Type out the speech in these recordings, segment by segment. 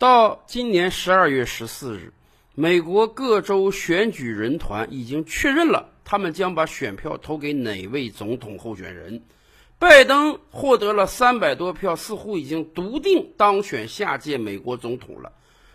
到今年十二月十四日，美国各州选举人团已经确认了，他们将把选票投给哪位总统候选人。拜登获得了三百多票，似乎已经笃定当选下届美国总统了，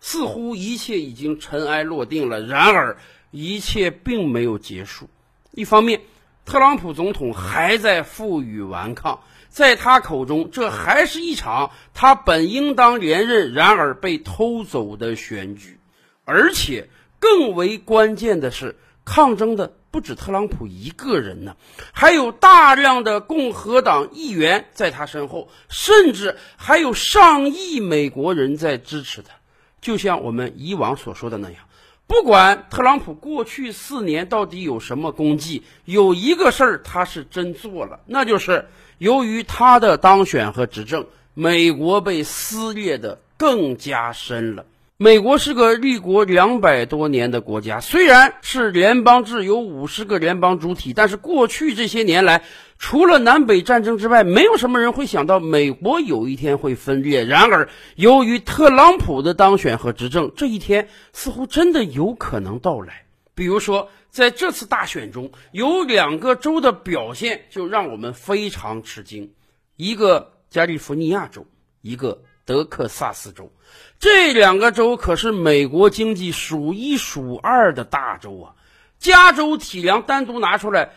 似乎一切已经尘埃落定了。然而，一切并没有结束。一方面，特朗普总统还在负隅顽抗。在他口中，这还是一场他本应当连任，然而被偷走的选举。而且更为关键的是，抗争的不止特朗普一个人呢，还有大量的共和党议员在他身后，甚至还有上亿美国人在支持他。就像我们以往所说的那样，不管特朗普过去四年到底有什么功绩，有一个事儿他是真做了，那就是。由于他的当选和执政，美国被撕裂的更加深了。美国是个立国两百多年的国家，虽然是联邦制，有五十个联邦主体，但是过去这些年来，除了南北战争之外，没有什么人会想到美国有一天会分裂。然而，由于特朗普的当选和执政，这一天似乎真的有可能到来。比如说。在这次大选中，有两个州的表现就让我们非常吃惊，一个加利福尼亚州，一个德克萨斯州。这两个州可是美国经济数一数二的大州啊！加州体量单独拿出来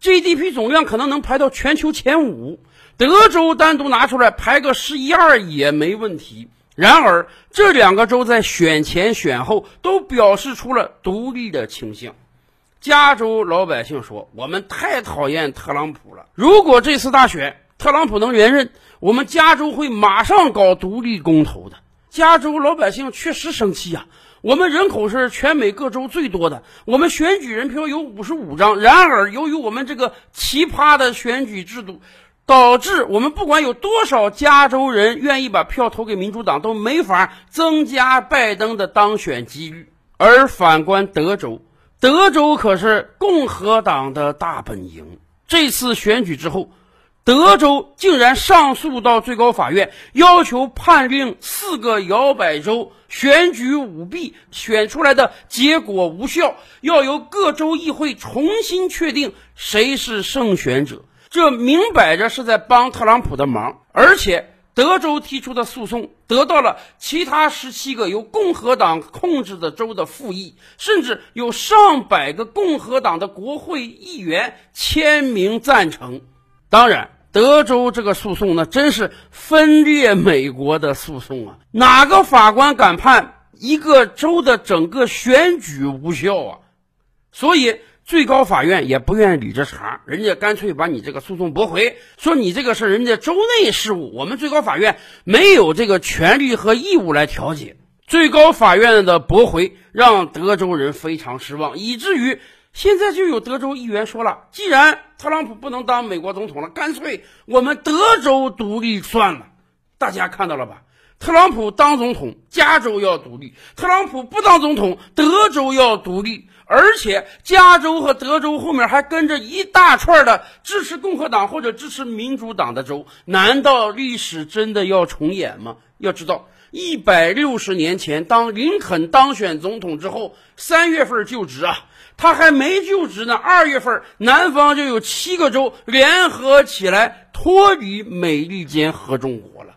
，GDP 总量可能能排到全球前五；德州单独拿出来排个十一二也没问题。然而，这两个州在选前选后都表示出了独立的倾向。加州老百姓说：“我们太讨厌特朗普了。如果这次大选特朗普能连任，我们加州会马上搞独立公投的。”加州老百姓确实生气啊！我们人口是全美各州最多的，我们选举人票有五十五张。然而，由于我们这个奇葩的选举制度，导致我们不管有多少加州人愿意把票投给民主党，都没法增加拜登的当选几率。而反观德州。德州可是共和党的大本营。这次选举之后，德州竟然上诉到最高法院，要求判令四个摇摆州选举舞弊，选出来的结果无效，要由各州议会重新确定谁是胜选者。这明摆着是在帮特朗普的忙，而且。德州提出的诉讼得到了其他十七个由共和党控制的州的复议，甚至有上百个共和党的国会议员签名赞成。当然，德州这个诉讼呢，真是分裂美国的诉讼啊！哪个法官敢判一个州的整个选举无效啊？所以。最高法院也不愿意理这茬，人家干脆把你这个诉讼驳回，说你这个是人家州内事务，我们最高法院没有这个权利和义务来调解。最高法院的驳回让德州人非常失望，以至于现在就有德州议员说了：既然特朗普不能当美国总统了，干脆我们德州独立算了。大家看到了吧？特朗普当总统，加州要独立；特朗普不当总统，德州要独立。而且，加州和德州后面还跟着一大串的支持共和党或者支持民主党的州。难道历史真的要重演吗？要知道，一百六十年前，当林肯当选总统之后，三月份就职啊，他还没就职呢。二月份，南方就有七个州联合起来脱离美利坚合众国了。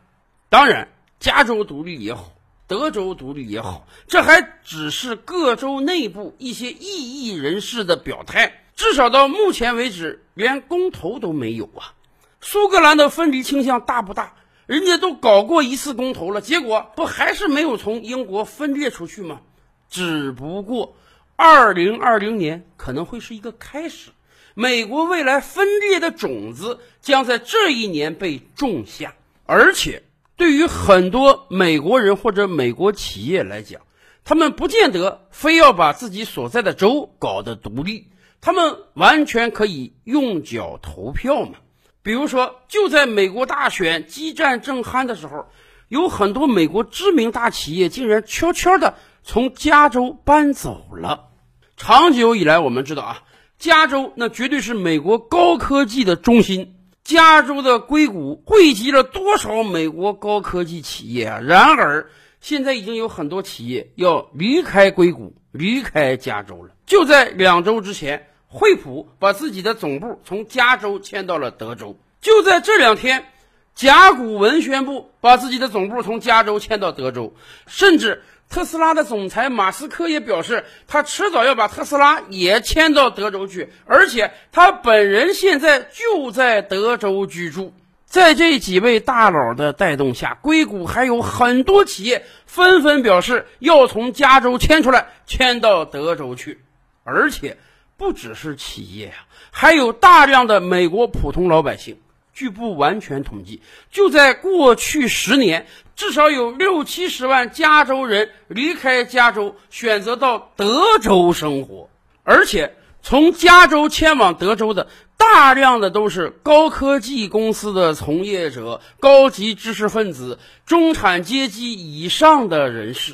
当然，加州独立也好。德州独立也好，这还只是各州内部一些异议人士的表态。至少到目前为止，连公投都没有啊！苏格兰的分离倾向大不大？人家都搞过一次公投了，结果不还是没有从英国分裂出去吗？只不过，二零二零年可能会是一个开始，美国未来分裂的种子将在这一年被种下，而且。对于很多美国人或者美国企业来讲，他们不见得非要把自己所在的州搞得独立，他们完全可以用脚投票嘛。比如说，就在美国大选激战正酣的时候，有很多美国知名大企业竟然悄悄地从加州搬走了。长久以来，我们知道啊，加州那绝对是美国高科技的中心。加州的硅谷汇集了多少美国高科技企业啊？然而，现在已经有很多企业要离开硅谷，离开加州了。就在两周之前，惠普把自己的总部从加州迁到了德州。就在这两天，甲骨文宣布把自己的总部从加州迁到德州。甚至特斯拉的总裁马斯克也表示，他迟早要把特斯拉也迁到德州去，而且他本人现在就在德州居住。在这几位大佬的带动下，硅谷还有很多企业纷纷表示要从加州迁出来，迁到德州去。而且不只是企业呀，还有大量的美国普通老百姓。据不完全统计，就在过去十年，至少有六七十万加州人离开加州，选择到德州生活，而且。从加州迁往德州的大量的都是高科技公司的从业者、高级知识分子、中产阶级以上的人士。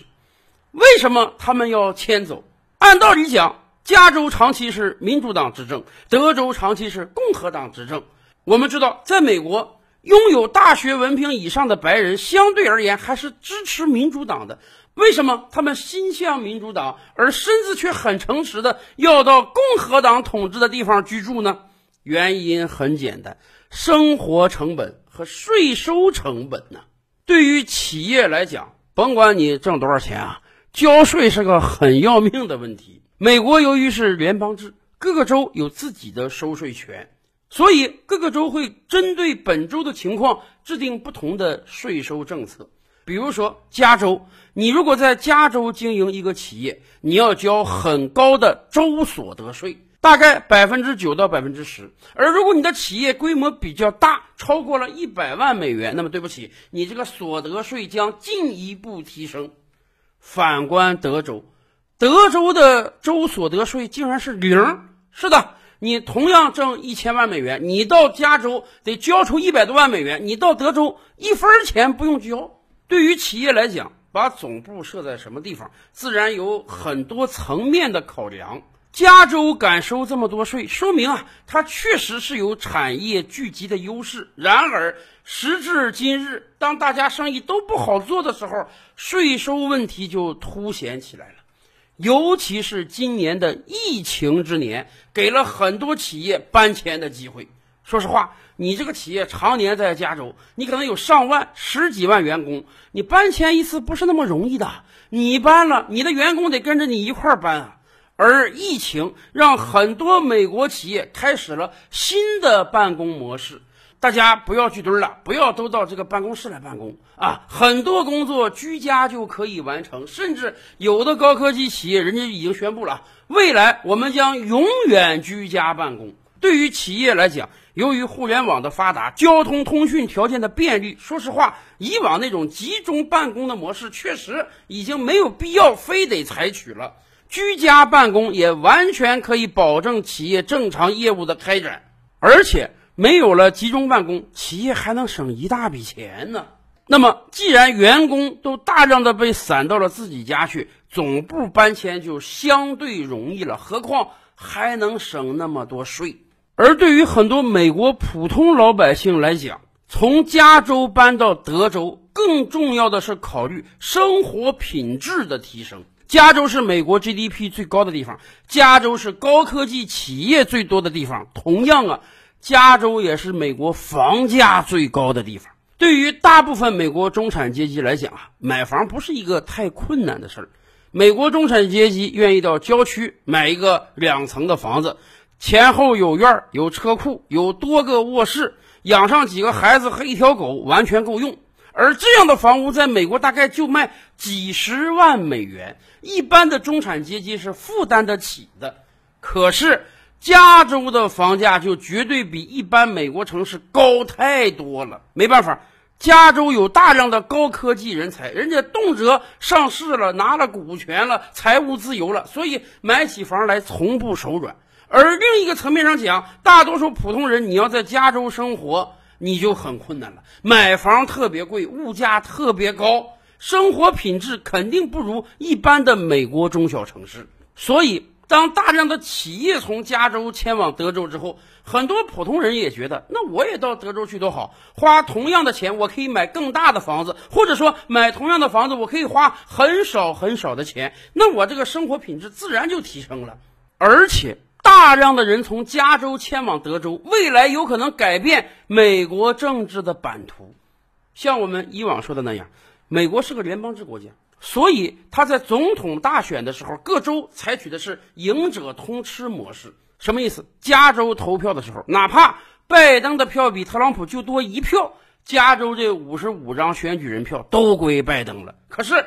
为什么他们要迁走？按道理讲，加州长期是民主党执政，德州长期是共和党执政。我们知道，在美国。拥有大学文凭以上的白人相对而言还是支持民主党的，为什么他们心向民主党，而身子却很诚实的要到共和党统治的地方居住呢？原因很简单，生活成本和税收成本呢？对于企业来讲，甭管你挣多少钱啊，交税是个很要命的问题。美国由于是联邦制，各个州有自己的收税权。所以各个州会针对本州的情况制定不同的税收政策。比如说，加州，你如果在加州经营一个企业，你要交很高的州所得税，大概百分之九到百分之十。而如果你的企业规模比较大，超过了一百万美元，那么对不起，你这个所得税将进一步提升。反观德州，德州的州所得税竟然是零。是的。你同样挣一千万美元，你到加州得交出一百多万美元，你到德州一分钱不用交。对于企业来讲，把总部设在什么地方，自然有很多层面的考量。加州敢收这么多税，说明啊，它确实是有产业聚集的优势。然而，时至今日，当大家生意都不好做的时候，税收问题就凸显起来了。尤其是今年的疫情之年，给了很多企业搬迁的机会。说实话，你这个企业常年在加州，你可能有上万、十几万员工，你搬迁一次不是那么容易的。你搬了，你的员工得跟着你一块儿搬啊。而疫情让很多美国企业开始了新的办公模式。大家不要聚堆了，不要都到这个办公室来办公啊！很多工作居家就可以完成，甚至有的高科技企业人家已经宣布了，未来我们将永远居家办公。对于企业来讲，由于互联网的发达，交通通讯条件的便利，说实话，以往那种集中办公的模式确实已经没有必要非得采取了。居家办公也完全可以保证企业正常业务的开展，而且。没有了集中办公，企业还能省一大笔钱呢。那么，既然员工都大量的被散到了自己家去，总部搬迁就相对容易了。何况还能省那么多税。而对于很多美国普通老百姓来讲，从加州搬到德州，更重要的是考虑生活品质的提升。加州是美国 GDP 最高的地方，加州是高科技企业最多的地方。同样啊。加州也是美国房价最高的地方。对于大部分美国中产阶级来讲啊，买房不是一个太困难的事儿。美国中产阶级愿意到郊区买一个两层的房子，前后有院儿、有车库、有多个卧室，养上几个孩子和一条狗，完全够用。而这样的房屋在美国大概就卖几十万美元，一般的中产阶级是负担得起的。可是。加州的房价就绝对比一般美国城市高太多了。没办法，加州有大量的高科技人才，人家动辄上市了，拿了股权了，财务自由了，所以买起房来从不手软。而另一个层面上讲，大多数普通人你要在加州生活，你就很困难了。买房特别贵，物价特别高，生活品质肯定不如一般的美国中小城市。所以。当大量的企业从加州迁往德州之后，很多普通人也觉得，那我也到德州去多好，花同样的钱，我可以买更大的房子，或者说买同样的房子，我可以花很少很少的钱，那我这个生活品质自然就提升了。而且，大量的人从加州迁往德州，未来有可能改变美国政治的版图。像我们以往说的那样，美国是个联邦制国家。所以他在总统大选的时候，各州采取的是赢者通吃模式。什么意思？加州投票的时候，哪怕拜登的票比特朗普就多一票，加州这五十五张选举人票都归拜登了。可是，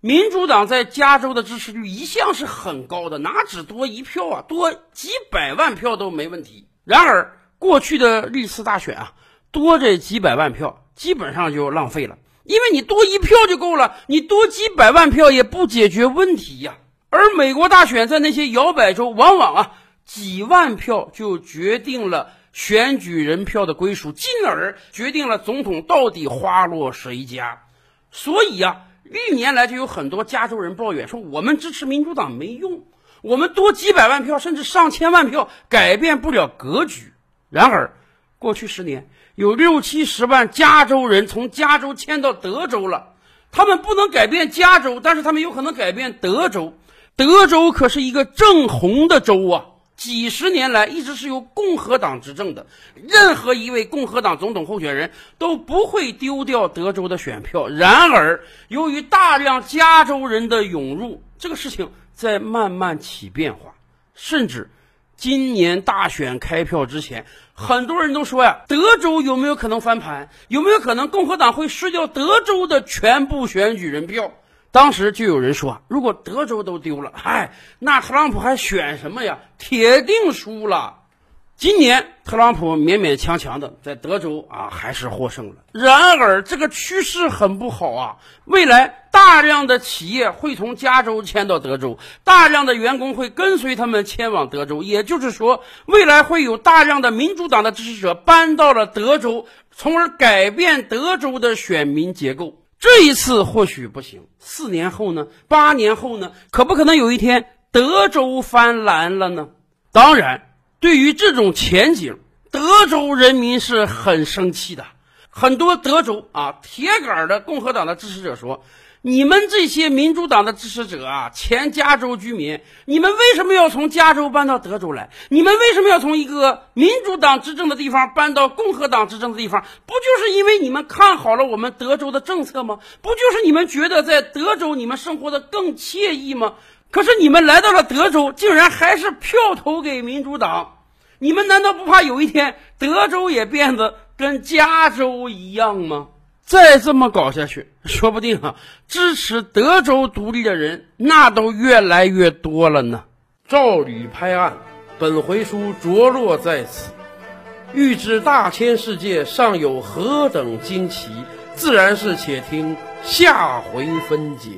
民主党在加州的支持率一向是很高的，哪止多一票啊，多几百万票都没问题。然而，过去的历次大选啊，多这几百万票基本上就浪费了。因为你多一票就够了，你多几百万票也不解决问题呀。而美国大选在那些摇摆州，往往啊几万票就决定了选举人票的归属，进而决定了总统到底花落谁家。所以呀，历年来就有很多加州人抱怨说，我们支持民主党没用，我们多几百万票甚至上千万票改变不了格局。然而，过去十年。有六七十万加州人从加州迁到德州了，他们不能改变加州，但是他们有可能改变德州。德州可是一个正红的州啊，几十年来一直是由共和党执政的，任何一位共和党总统候选人都不会丢掉德州的选票。然而，由于大量加州人的涌入，这个事情在慢慢起变化，甚至。今年大选开票之前，很多人都说呀，德州有没有可能翻盘？有没有可能共和党会失掉德州的全部选举人票？当时就有人说，如果德州都丢了，嗨，那特朗普还选什么呀？铁定输了。今年特朗普勉勉强强的在德州啊还是获胜了。然而这个趋势很不好啊！未来大量的企业会从加州迁到德州，大量的员工会跟随他们迁往德州。也就是说，未来会有大量的民主党的支持者搬到了德州，从而改变德州的选民结构。这一次或许不行，四年后呢？八年后呢？可不可能有一天德州翻蓝了呢？当然。对于这种前景，德州人民是很生气的。很多德州啊铁杆的共和党的支持者说：“你们这些民主党的支持者啊，前加州居民，你们为什么要从加州搬到德州来？你们为什么要从一个民主党执政的地方搬到共和党执政的地方？不就是因为你们看好了我们德州的政策吗？不就是你们觉得在德州你们生活的更惬意吗？”可是你们来到了德州，竟然还是票投给民主党，你们难道不怕有一天德州也变得跟加州一样吗？再这么搞下去，说不定啊，支持德州独立的人那都越来越多了呢。照理拍案，本回书着落在此。欲知大千世界尚有何等惊奇，自然是且听下回分解。